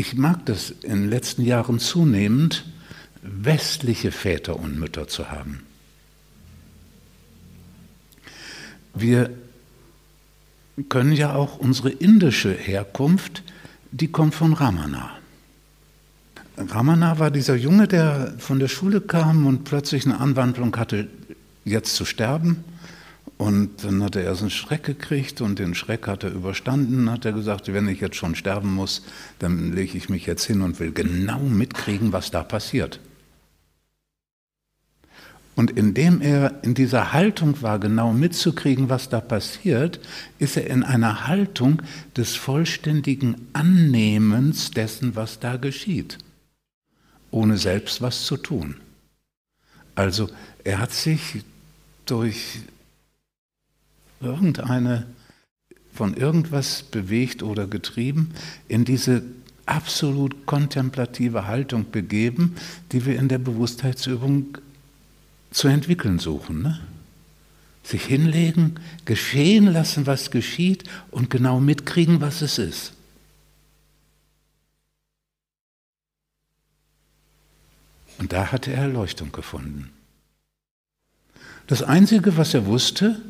Ich mag das in den letzten Jahren zunehmend, westliche Väter und Mütter zu haben. Wir können ja auch unsere indische Herkunft, die kommt von Ramana. Ramana war dieser Junge, der von der Schule kam und plötzlich eine Anwandlung hatte, jetzt zu sterben. Und dann hat er erst einen Schreck gekriegt und den Schreck hat er überstanden. Hat er gesagt, wenn ich jetzt schon sterben muss, dann lege ich mich jetzt hin und will genau mitkriegen, was da passiert. Und indem er in dieser Haltung war, genau mitzukriegen, was da passiert, ist er in einer Haltung des vollständigen Annehmens dessen, was da geschieht, ohne selbst was zu tun. Also er hat sich durch irgendeine von irgendwas bewegt oder getrieben, in diese absolut kontemplative Haltung begeben, die wir in der Bewusstheitsübung zu entwickeln suchen. Ne? Sich hinlegen, geschehen lassen, was geschieht und genau mitkriegen, was es ist. Und da hatte er Erleuchtung gefunden. Das Einzige, was er wusste,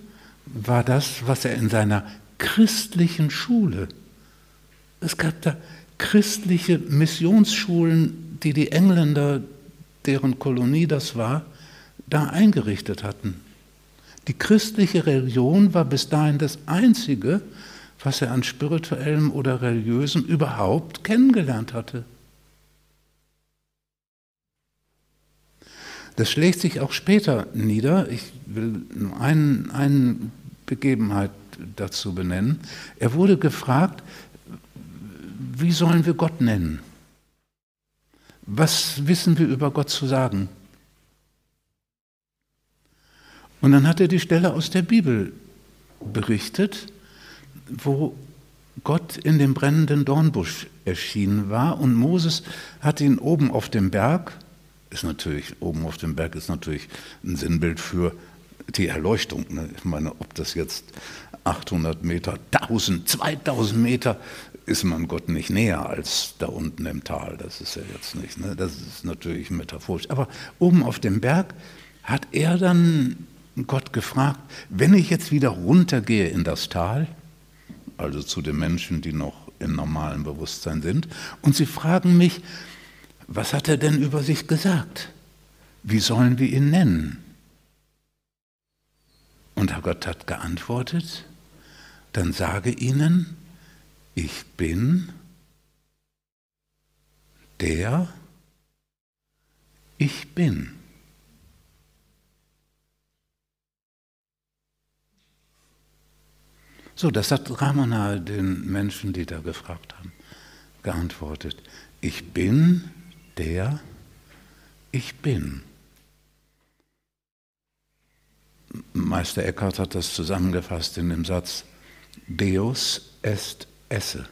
war das, was er in seiner christlichen Schule, es gab da christliche Missionsschulen, die die Engländer, deren Kolonie das war, da eingerichtet hatten. Die christliche Religion war bis dahin das Einzige, was er an spirituellem oder religiösem überhaupt kennengelernt hatte. Das schlägt sich auch später nieder. Ich will nur einen, eine Begebenheit dazu benennen. Er wurde gefragt, wie sollen wir Gott nennen? Was wissen wir über Gott zu sagen? Und dann hat er die Stelle aus der Bibel berichtet, wo Gott in dem brennenden Dornbusch erschienen war und Moses hat ihn oben auf dem Berg, ist natürlich, oben auf dem Berg ist natürlich ein Sinnbild für die Erleuchtung. Ne? Ich meine, ob das jetzt 800 Meter, 1000, 2000 Meter, ist man Gott nicht näher als da unten im Tal. Das ist ja jetzt nicht. Ne? Das ist natürlich metaphorisch. Aber oben auf dem Berg hat er dann Gott gefragt, wenn ich jetzt wieder runtergehe in das Tal, also zu den Menschen, die noch im normalen Bewusstsein sind, und sie fragen mich, was hat er denn über sich gesagt? Wie sollen wir ihn nennen? Und Gott hat geantwortet, dann sage ihnen, ich bin der ich bin. So, das hat Ramana den Menschen, die da gefragt haben, geantwortet. Ich bin der ich bin. Meister Eckhart hat das zusammengefasst in dem Satz, Deus est esse.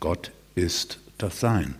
Gott ist das Sein.